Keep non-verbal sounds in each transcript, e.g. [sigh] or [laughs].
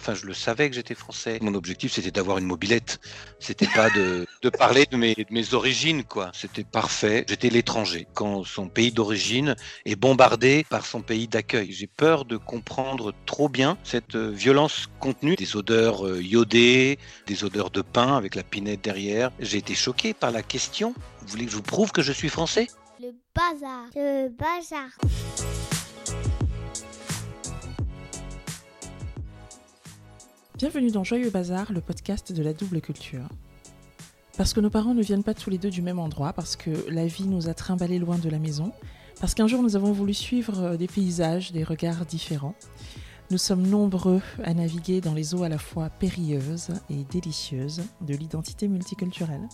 Enfin, je le savais que j'étais français. Mon objectif, c'était d'avoir une mobilette. C'était pas de, de parler de mes, de mes origines, quoi. C'était parfait. J'étais l'étranger. Quand son pays d'origine est bombardé par son pays d'accueil. J'ai peur de comprendre trop bien cette euh, violence contenue. Des odeurs euh, iodées, des odeurs de pain avec la pinette derrière. J'ai été choqué par la question. Vous voulez que je vous prouve que je suis français? Le bazar. Le bazar. Bienvenue dans Joyeux Bazar, le podcast de la double culture. Parce que nos parents ne viennent pas tous les deux du même endroit, parce que la vie nous a trimballés loin de la maison, parce qu'un jour nous avons voulu suivre euh, des paysages, des regards différents. Nous sommes nombreux à naviguer dans les eaux à la fois périlleuses et délicieuses de l'identité multiculturelle.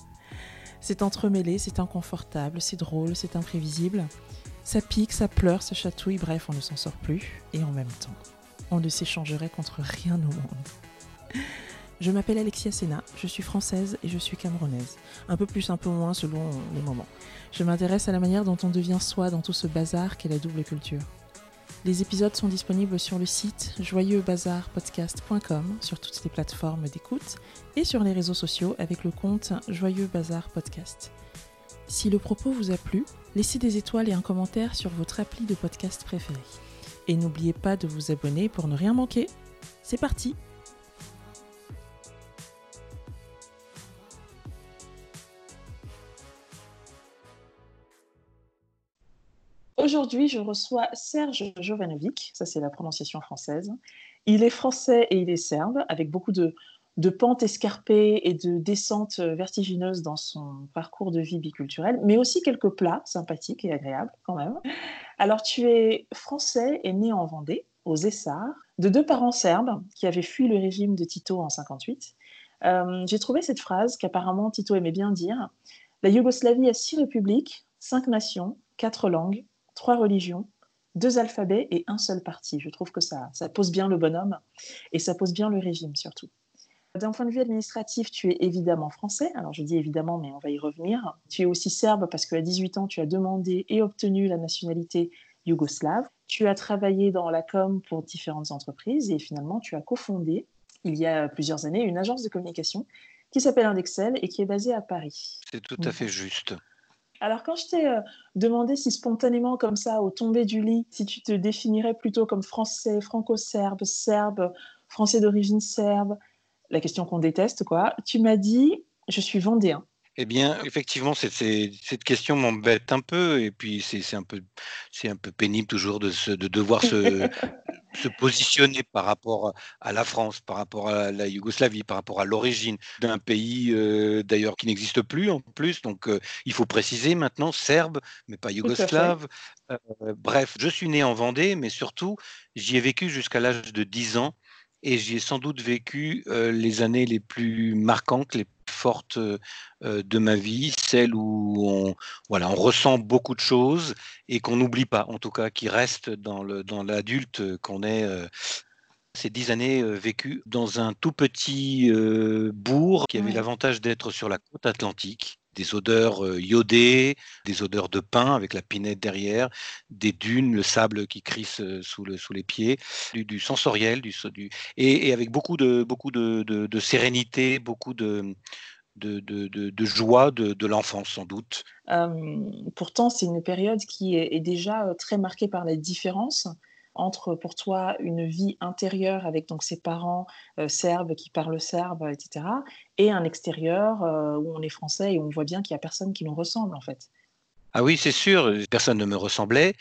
C'est entremêlé, c'est inconfortable, c'est drôle, c'est imprévisible. Ça pique, ça pleure, ça chatouille, bref, on ne s'en sort plus. Et en même temps, on ne s'échangerait contre rien au monde. Je m'appelle Alexia Sena, je suis française et je suis camerounaise. Un peu plus, un peu moins selon les moments. Je m'intéresse à la manière dont on devient soi dans tout ce bazar qu'est la double culture. Les épisodes sont disponibles sur le site joyeuxbazarpodcast.com, sur toutes les plateformes d'écoute et sur les réseaux sociaux avec le compte Joyeux Bazar Podcast. Si le propos vous a plu, laissez des étoiles et un commentaire sur votre appli de podcast préféré. Et n'oubliez pas de vous abonner pour ne rien manquer. C'est parti Aujourd'hui, je reçois Serge Jovanovic, ça c'est la prononciation française. Il est français et il est serbe, avec beaucoup de, pentes escarpées et de descentes vertigineuses dans son parcours de vie biculturel, mais aussi quelques plats sympathiques et agréables quand même. Alors tu es français et né en Vendée, aux Essarts, de deux parents serbes qui avaient fui le régime de Tito en 58. Euh, J'ai trouvé cette phrase qu'apparemment Tito aimait bien dire. La Yougoslavie a six républiques, cinq nations, quatre langues, trois religions, deux alphabets et un seul parti. Je trouve que ça, ça pose bien le bonhomme et ça pose bien le régime surtout. D'un point de vue administratif, tu es évidemment français. Alors je dis évidemment, mais on va y revenir. Tu es aussi serbe parce qu'à 18 ans, tu as demandé et obtenu la nationalité yougoslave. Tu as travaillé dans la com pour différentes entreprises et finalement, tu as cofondé, il y a plusieurs années, une agence de communication qui s'appelle Indexel et qui est basée à Paris. C'est tout à fait juste. Alors, quand je t'ai euh, demandé si spontanément, comme ça, au tomber du lit, si tu te définirais plutôt comme français, franco-serbe, serbe, français d'origine serbe, la question qu'on déteste, quoi, tu m'as dit je suis vendéen. Eh bien, effectivement, cette question m'embête un peu, et puis c'est un peu, c'est un peu pénible toujours de, de devoir se, se positionner par rapport à la France, par rapport à la Yougoslavie, par rapport à l'origine d'un pays euh, d'ailleurs qui n'existe plus en plus. Donc, euh, il faut préciser maintenant serbe, mais pas yougoslave. Euh, bref, je suis né en Vendée, mais surtout, j'y ai vécu jusqu'à l'âge de 10 ans et j'y ai sans doute vécu les années les plus marquantes, les forte de ma vie, celle où on, voilà, on ressent beaucoup de choses et qu'on n'oublie pas, en tout cas, qui reste dans l'adulte dans qu'on est. ces dix années vécues dans un tout petit bourg qui avait l'avantage d'être sur la côte atlantique des odeurs iodées, des odeurs de pain avec la pinette derrière, des dunes, le sable qui crisse sous, le, sous les pieds, du, sensoriel, du, du et, avec beaucoup de, beaucoup de, de, sérénité, beaucoup de, de, de, de, joie de, l'enfance, sans doute. pourtant, c'est une période qui est, est, déjà très marquée par la différence entre pour toi une vie intérieure avec donc ses parents euh, serbes qui parlent serbe, etc., et un extérieur euh, où on est français et où on voit bien qu'il n'y a personne qui nous ressemble en fait. Ah oui, c'est sûr, personne ne me ressemblait,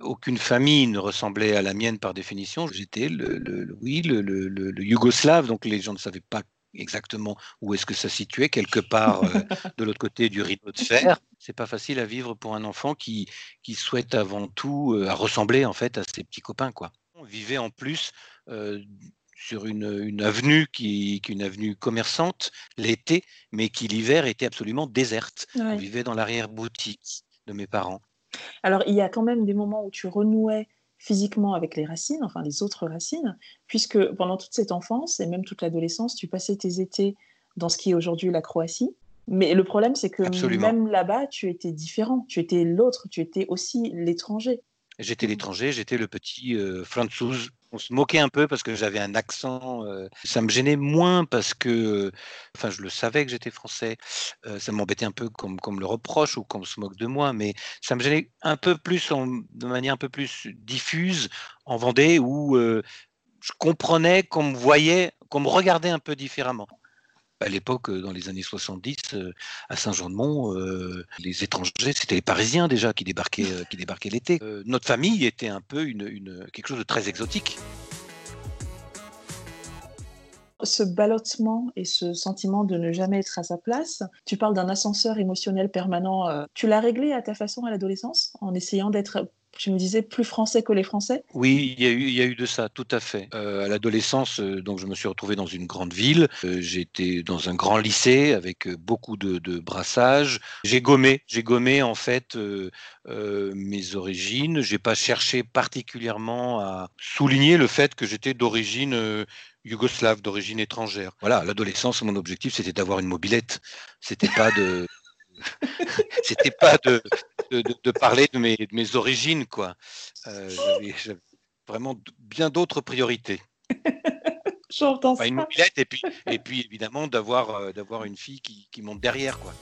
aucune famille ne ressemblait à la mienne par définition. J'étais le, oui, le, le, yougoslave, donc les gens ne savaient pas exactement où est-ce que ça situait, quelque part euh, [laughs] de l'autre côté du rideau de fer. C'est pas facile à vivre pour un enfant qui, qui souhaite avant tout euh, à ressembler en fait à ses petits copains quoi. On vivait en plus euh, sur une, une, avenue qui, est une avenue commerçante l'été, mais qui l'hiver était absolument déserte. On vivait dans l'arrière-boutique de mes parents. Alors il y a quand même des moments où tu renouais physiquement avec les racines, enfin les autres racines, puisque pendant toute cette enfance et même toute l'adolescence, tu passais tes étés dans ce qui est aujourd'hui la Croatie. Mais le problème, c'est que même là-bas, tu étais différent, tu étais l'autre, tu étais aussi l'étranger. J'étais l'étranger, j'étais le petit euh, Franzouz. On se moquait un peu parce que j'avais un accent. euh, ça me gênait moins parce que, enfin, je le savais que j'étais français. Euh, ça m'embêtait un peu qu'on me le reproche ou qu'on se moque de moi, mais ça me gênait un peu plus, en- de manière un peu plus diffuse en Vendée où euh, je comprenais qu'on me voyait, qu'on me regardait un peu différemment. À l'époque, euh, dans les années 70, euh, à Saint-Jean-de-Mont, euh, les étrangers, c'était les Parisiens déjà qui débarquaient, l'été. Notre famille était un peu une, quelque chose de très exotique. Ce ballottement et ce sentiment de ne jamais être à sa place, tu parles d'un ascenseur émotionnel permanent. Tu l'as réglé à ta façon à l'adolescence en essayant d'être, je me disais, plus français que les Français? Oui, il y a eu, de ça, tout à fait. Euh, à l'adolescence, euh, donc je me suis retrouvé dans une grande ville. Euh, J'étais dans un grand lycée avec beaucoup de, de brassage. J'ai gommé, j'ai gommé en fait mes origines. J'ai pas cherché particulièrement à souligner le fait que j'étais d'origine yougoslave, d'origine étrangère. Voilà, à l'adolescence, mon objectif c'était d'avoir une mobilette. C'était pas de [laughs] c'était pas de, de, parler de mes, de mes origines, quoi. Euh, j'avais- vraiment bien d'autres priorités. [laughs] J'entends Enfin, ça. une mobilette et puis, et puis évidemment d'avoir euh, d'avoir une fille qui, qui monte derrière, quoi.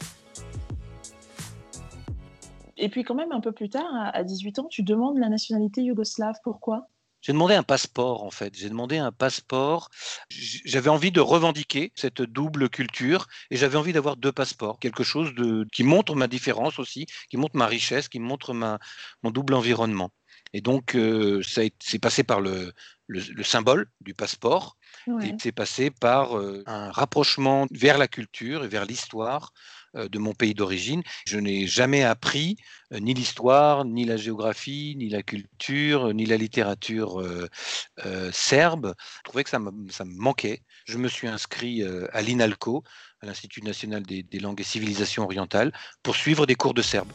Et puis quand même, un peu plus tard, à 18 ans, tu demandes la nationalité yougoslave. Pourquoi? J'ai demandé un passeport, en fait. J'ai demandé un passeport. J'avais envie de revendiquer cette double culture et j'avais envie d'avoir deux passeports. Quelque chose qui montre ma différence aussi, qui montre ma richesse, qui montre mon double environnement. Et donc, euh, c'est passé par le, le, le symbole du passeport Ouais. et c'est passé par euh, un rapprochement vers la culture et vers l'histoire euh, de mon pays d'origine. Je n'ai jamais appris euh, ni l'histoire, ni la géographie, ni la culture, ni la littérature serbe. Je trouvais que ça me, ça me manquait. Je me suis inscrit à l'INALCO, à l'Institut national des, des langues et civilisations orientales, pour suivre des cours de serbe.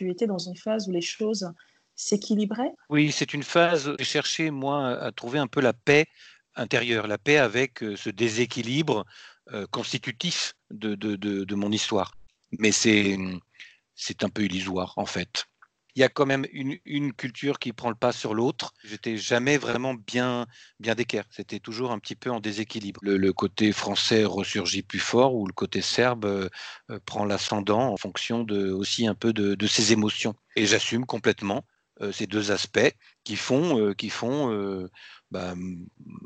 Tu étais dans une phase où les choses s'équilibraient? Oui, c'est une phase. J'ai cherché, moi, à trouver un peu la paix intérieure, la paix avec euh, ce déséquilibre euh, constitutif de, de, de, de mon histoire. Mais c'est un peu illusoire, en fait. Il y a quand même une, culture qui prend le pas sur l'autre. J'étais jamais vraiment bien, bien d'équerre. C'était toujours un petit peu en déséquilibre. Le, côté français ressurgit plus fort ou le côté serbe euh, euh, prend l'ascendant en fonction aussi un peu de, ses émotions. Et j'assume complètement euh, ces deux aspects qui font, bah,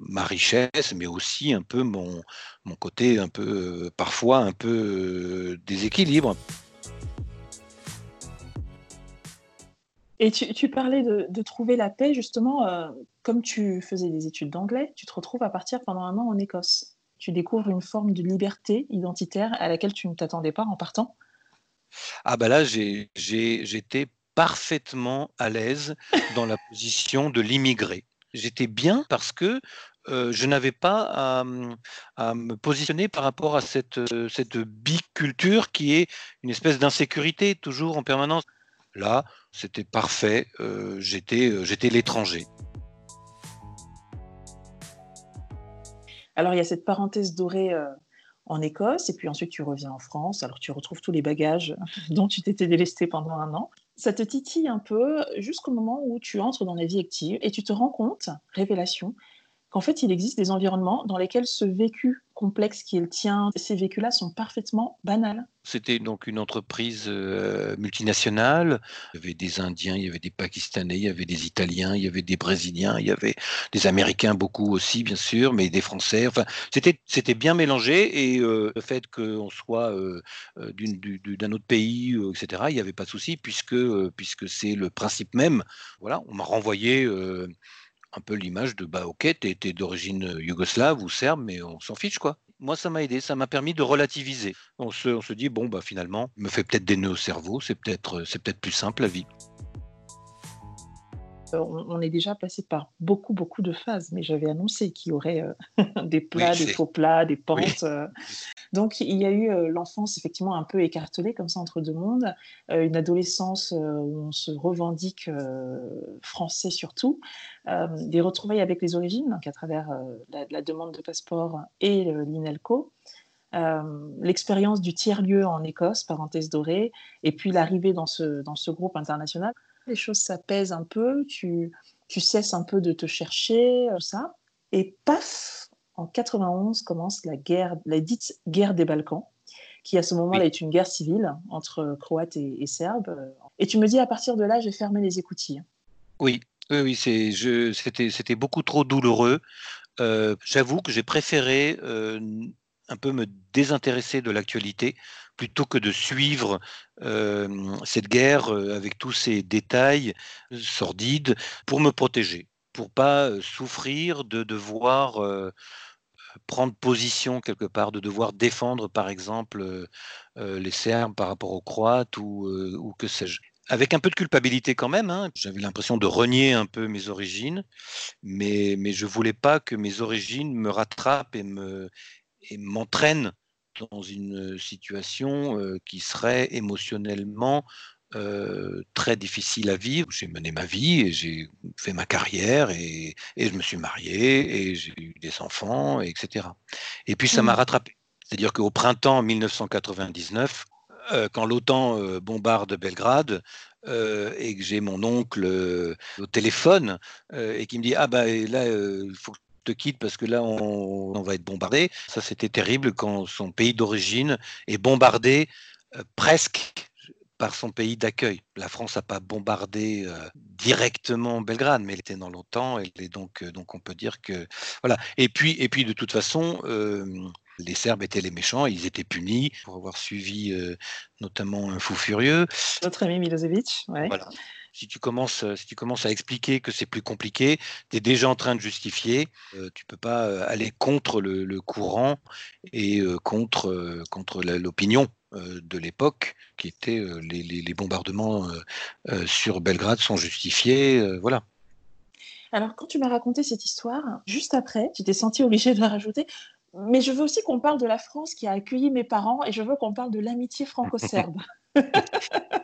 ma richesse, mais aussi un peu mon, côté un peu, parfois un peu déséquilibre. Et tu, parlais de, trouver la paix, justement, euh, comme tu faisais des études d'anglais, tu te retrouves à partir pendant un an en Écosse. Tu découvres une forme de liberté identitaire à laquelle tu ne t'attendais pas en partant. Ah bah là, j'étais parfaitement à l'aise dans la position de l'immigré. J'étais bien parce que euh, je n'avais pas à, à me positionner par rapport à cette, cette biculture qui est une espèce d'insécurité toujours en permanence. Là, c'était parfait. euh, j'étais euh, j'étais l'étranger. Alors, il y a cette parenthèse dorée euh, en Écosse, et puis ensuite tu reviens en France. Alors, tu retrouves tous les bagages [laughs] dont tu t'étais délesté pendant un an. Ça te titille un peu jusqu'au moment où tu entres dans la vie active et tu te rends compte, révélation, qu'en fait, il existe des environnements dans lesquels ce vécu complexe qui est le ces vécus-là sont parfaitement banals. C'était donc une entreprise euh, multinationale. Il y avait des Indiens, il y avait des Pakistanais, il y avait des Italiens, il y avait des Brésiliens, il y avait des Américains beaucoup aussi, bien sûr, mais des Français. Enfin, c'était bien mélangé et euh, le fait qu'on soit euh, d'un autre pays, etc., il n'y avait pas de souci puisque puisque c'est le principe même. Voilà, on m'a renvoyé. Euh, un peu l'image de bah ok, t'es d'origine euh, yougoslave ou serbe, mais on s'en fiche quoi. Moi, ça m'a aidé, ça m'a permis de relativiser. On se, dit bon bah finalement, me fait peut-être des nœuds au cerveau, c'est peut-être c'est peut-être plus simple la vie. Euh, On, on est déjà passé par beaucoup, beaucoup de phases, mais j'avais annoncé qu'il y aurait euh, [laughs] des plats, Oui, des faux plats, des pentes. Oui. euh. Donc, il y a eu euh, l'enfance effectivement un peu écartelée comme ça entre deux mondes, euh, une adolescence euh, où on se revendique euh, français surtout, euh, des retrouvailles avec les origines, donc à travers euh, la, la demande de passeport et euh, l'INALCO. l'expérience du tiers-lieu en Écosse, parenthèse dorée, et puis l'arrivée dans ce, dans ce groupe international. Les choses s'apaisent un peu, tu, tu cesses un peu de te chercher, ça. Et paf, en 91 commence la guerre, la dite guerre des Balkans, qui à ce moment-là est une guerre civile entre Croates et, Serbes. Et tu me dis à partir de là, j'ai fermé les écoutilles. Oui, oui, oui c'était beaucoup trop douloureux. Euh, j'avoue que j'ai préféré euh, un peu me désintéresser de l'actualité plutôt que de suivre cette guerre avec tous ces détails sordides pour me protéger, pour pas souffrir de devoir prendre position quelque part, de devoir défendre par exemple les Serbes par rapport aux Croates ou, ou que sais-je avec un peu de culpabilité quand même. Hein. J'avais l'impression de renier un peu mes origines, mais, mais je voulais pas que mes origines me rattrapent et me et m'entraînent dans une situation qui serait émotionnellement très difficile à vivre. J'ai mené ma vie et j'ai fait ma carrière et, et, je me suis marié et j'ai eu des enfants, etc. Et puis ça m'a mmh. rattrapé. C'est-à-dire qu'au printemps 1999, euh, quand l'OTAN euh, bombarde Belgrade et que j'ai mon oncle au téléphone et qui me dit ah bah là il faut que te quitte parce que là on, va être bombardé. Ça c'était terrible quand son pays d'origine est bombardé presque par son pays d'accueil. La France n'a pas bombardé directement Belgrade, mais elle était dans l'OTAN, et donc, donc on peut dire que voilà. Et puis, et puis de toute façon, les Serbes étaient les méchants, ils étaient punis pour avoir suivi euh, notamment un fou furieux. Notre ami Milosevic, Voilà. Si tu, commences, euh, si tu commences à expliquer que c'est plus compliqué, tu es déjà en train de justifier. Euh, tu ne peux pas aller contre le, courant et contre, contre l'opinion de l'époque, qui était les, les, bombardements sur Belgrade sont justifiés. voilà. Alors, quand tu m'as raconté cette histoire, juste après, tu t'es senti obligé de la rajouter. Mais je veux aussi qu'on parle de la France qui a accueilli mes parents et je veux qu'on parle de l'amitié franco-serbe. [laughs]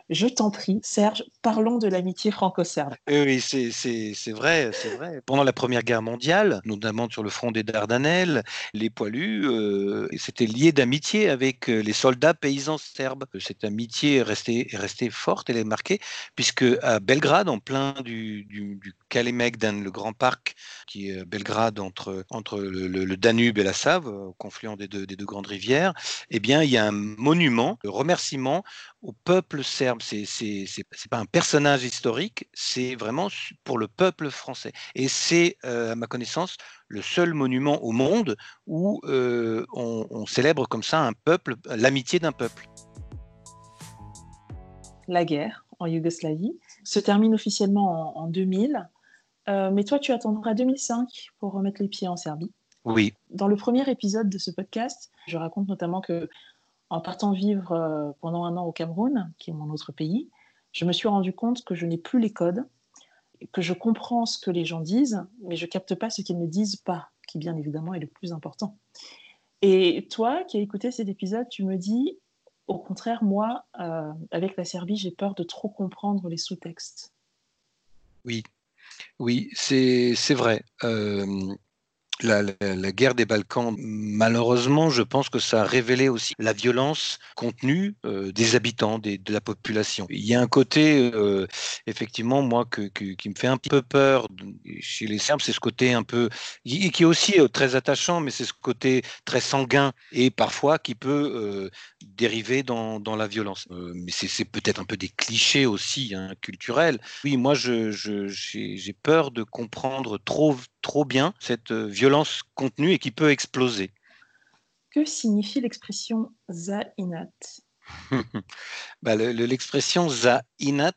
Je t'en prie, Serge, parlons de l'amitié franco-serbe. Oui, c'est vrai, c'est vrai. Pendant la Première Guerre mondiale, notamment sur le front des Dardanelles, les poilus euh, s'étaient liés d'amitié avec euh, les soldats paysans serbes. Cette amitié est restée, est restée forte, elle est marquée, puisque à Belgrade, en plein du, du, du Kalemegdan, le grand parc qui est Belgrade entre, entre le, Danube et la Save, au confluent des deux, des deux grandes rivières, eh bien, il y a un monument, de remerciement au peuple serbe. C'est n'est pas un personnage historique, c'est vraiment pour le peuple français. Et c'est, euh, à ma connaissance, le seul monument au monde où euh, on, célèbre comme ça un peuple, l'amitié d'un peuple. La guerre en Yougoslavie se termine officiellement en, 2000, euh, mais toi, tu attendras 2005 pour remettre les pieds en Serbie. Oui. Dans le premier épisode de ce podcast, je raconte notamment que en partant vivre euh, pendant un an au Cameroun, qui est mon autre pays, je me suis rendu compte que je n'ai plus les codes, que je comprends ce que les gens disent, mais je capte pas ce qu'ils ne disent pas, qui bien évidemment est le plus important. Et toi, qui as écouté cet épisode, tu me dis, au contraire, moi, euh, avec la Serbie, j'ai peur de trop comprendre les sous-textes. Oui, oui, c'est vrai. Euh, la, guerre des Balkans, malheureusement, je pense que ça a révélé aussi la violence contenue euh, des habitants, de la population. Il y a un côté, euh, effectivement, moi, qui me fait un peu peur chez les Serbes, c'est ce côté un peu, qui est aussi euh, très attachant, mais c'est ce côté très sanguin et parfois qui peut dériver dans, la violence. mais c'est peut-être un peu des clichés aussi hein, culturels. Oui, moi, j'ai peur de comprendre trop trop bien cette euh, violence contenue et qui peut exploser. Que signifie l'expression zainat? [laughs] Bah, L'expression zainat,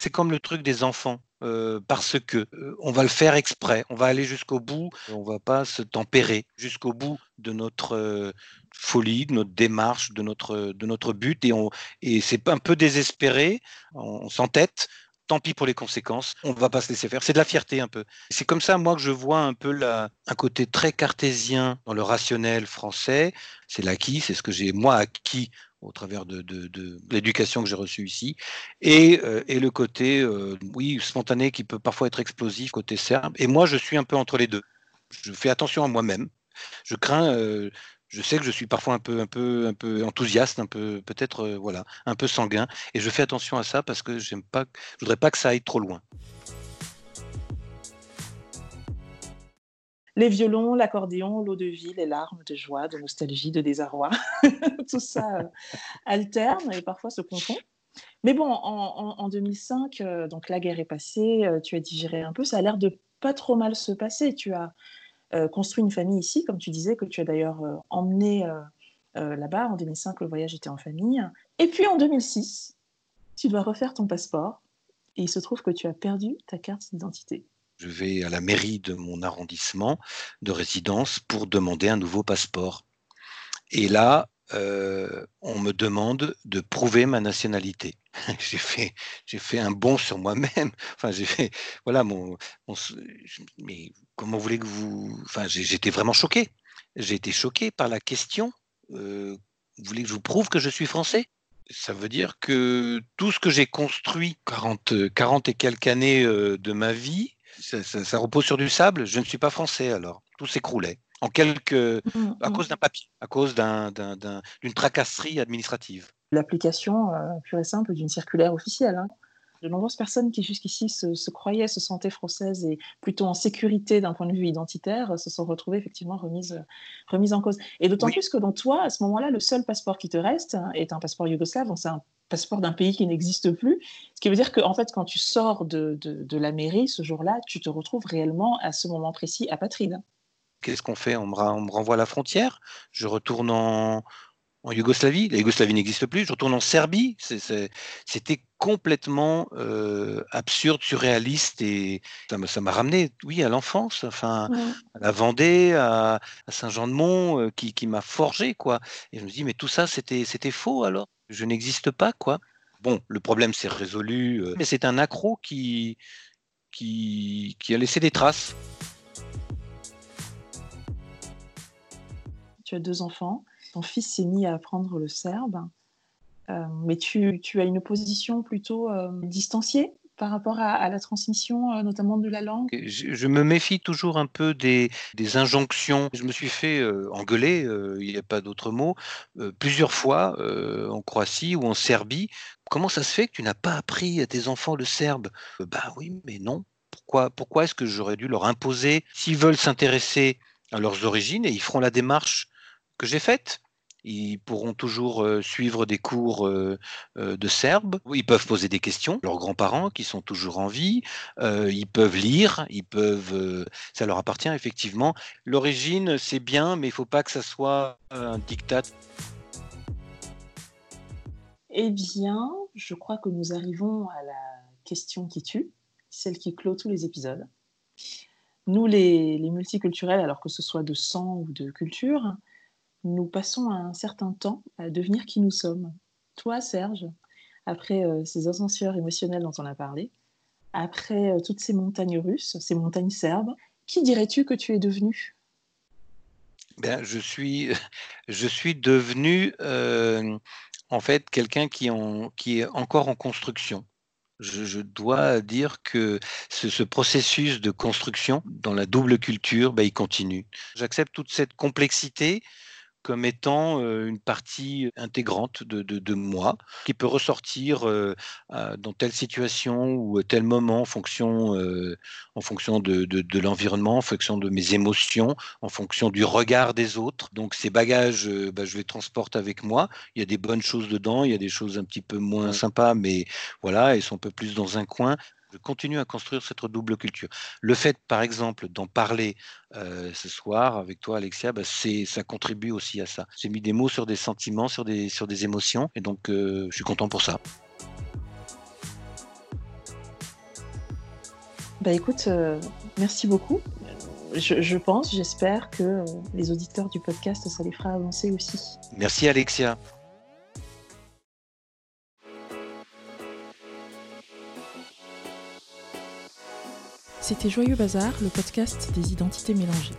c'est comme le truc des enfants. Euh, parce que euh, on va le faire exprès, on va aller jusqu'au bout, on va pas se tempérer jusqu'au bout de notre folie, de notre démarche, de notre, de notre but, et, on, et c'est un peu désespéré, on s'entête, tant pis pour les conséquences, on ne va pas se laisser faire. C'est de la fierté un peu. C'est comme ça, moi, que je vois un peu la, un côté très cartésien dans le rationnel français. C'est l'acquis, c'est ce que j'ai, moi, acquis au travers de, l'éducation que j'ai reçue ici, et, euh, le côté, euh, oui, spontané qui peut parfois être explosif, côté serbe. Et moi, je suis un peu entre les deux. Je fais attention à moi-même. Je crains, euh, je sais que je suis parfois un peu, un peu, un peu enthousiaste, un peu, peut-être, euh, voilà, un peu sanguin, et je fais attention à ça parce que j'aime pas, je voudrais pas que ça aille trop loin. Les violons, l'accordéon, l'eau de vie, les larmes de joie, de nostalgie, de désarroi, [laughs] tout ça euh, alterne et parfois se confond. Mais bon, en, 2005, euh, donc la guerre est passée, tu as digéré un peu, ça a l'air de pas trop mal se passer. Tu as construit une famille ici, comme tu disais, que tu as d'ailleurs euh, emmené euh, là-bas. En 2005, le voyage était en famille. Et puis en 2006, tu dois refaire ton passeport et il se trouve que tu as perdu ta carte d'identité. Je vais à la mairie de mon arrondissement de résidence pour demander un nouveau passeport. Et là, on me demande de prouver ma nationalité. [laughs] j'ai fait, j'ai fait un bond sur moi-même. [laughs] Enfin, j'ai fait, voilà, mon, mais comment voulez que vous, enfin, j'étais vraiment choqué. J'ai été choqué par la question. vous voulez que je vous prouve que je suis français? Ça veut dire que tout ce que j'ai construit 40, 40 et quelques années de ma vie, ça repose sur du sable. Je ne suis pas français alors. Tout s'écroulait en quelques, mmh, à mmh. cause d'un papier, à cause d'une tracasserie administrative. L'application euh, pure et simple d'une circulaire officielle. Hein. De nombreuses personnes qui jusqu'ici se, croyaient, se sentaient françaises et plutôt en sécurité d'un point de vue identitaire se sont retrouvées effectivement remises, remises en cause. Et d'autant plus que dans toi, à ce moment-là, le seul passeport qui te reste est un passeport yougoslave, donc c'est un passeport d'un pays qui n'existe plus. Ce qui veut dire qu'en fait, quand tu sors de, de, de la mairie ce jour-là, tu te retrouves réellement à ce moment précis apatride. Qu'est-ce qu'on fait? On me, renvoie à la frontière, je retourne en, Yougoslavie, la Yougoslavie n'existe plus, je retourne en Serbie. C'était complètement euh, absurde, surréaliste et ça m'a ramené, oui, à l'enfance, enfin, à la Vendée, à, Saint-Jean-de-Mont, euh, qui, m'a forgé, quoi. Et je me dis, mais tout ça, c'était faux alors? Je n'existe pas, quoi. Bon, le problème s'est résolu, euh, mais c'est un accro qui, qui, qui a laissé des traces. Tu as deux enfants, ton fils s'est mis à apprendre le serbe, euh, mais tu, as une position plutôt euh, distanciée par rapport à, la transmission, euh, notamment de la langue? Je, me méfie toujours un peu des, injonctions. Je me suis fait engueuler, il n'y a pas d'autre mot, plusieurs fois en Croatie ou en Serbie. Comment ça se fait que tu n'as pas appris à tes enfants le serbe? Bah oui, mais non. Pourquoi, pourquoi est-ce que j'aurais dû leur imposer? S'ils veulent s'intéresser à leurs origines et ils feront la démarche que j'ai faites. Ils pourront toujours euh, suivre des cours euh, euh, de serbe. Ils peuvent poser des questions. Leurs grands-parents qui sont toujours en vie, ils peuvent lire. Ils peuvent. ça leur appartient effectivement. L'origine, c'est bien, mais il ne faut pas que ça soit un diktat. Eh bien, je crois que nous arrivons à la question qui tue, celle qui clôt tous les épisodes. Nous, les, les multiculturels, alors que ce soit de sang ou de culture, nous passons un certain temps à devenir qui nous sommes. Toi, Serge, après euh, ces ascenseurs émotionnels dont on a parlé, après euh, toutes ces montagnes russes, ces montagnes serbes, qui dirais-tu que tu es devenu? Ben, je, suis, [laughs] je suis devenu euh, en fait quelqu'un qui, est encore en construction. Je, dois dire que ce, processus de construction dans la double culture, ben, il continue. J'accepte toute cette complexité comme étant une partie intégrante de, moi, qui peut ressortir dans telle situation ou tel moment en fonction, en fonction de, l'environnement, en fonction de mes émotions, en fonction du regard des autres. Donc ces bagages, bah, je les transporte avec moi. Il y a des bonnes choses dedans, il y a des choses un petit peu moins sympas, mais voilà, elles sont un peu plus dans un coin je continue à construire cette double culture. Le fait, par exemple, d'en parler euh, ce soir avec toi, Alexia, bah, ça contribue aussi à ça. J'ai mis des mots sur des sentiments, sur des, sur des émotions, et donc euh, je suis content pour ça. Bah écoute, euh, merci beaucoup. Je, je pense, j'espère que les auditeurs du podcast, ça les fera avancer aussi. Merci Alexia. C'était Joyeux Bazar, le podcast des identités mélangées.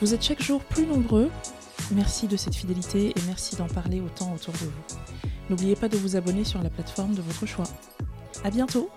Vous êtes chaque jour plus nombreux. Merci de cette fidélité et merci d'en parler autant autour de vous. N'oubliez pas de vous abonner sur la plateforme de votre choix. À bientôt!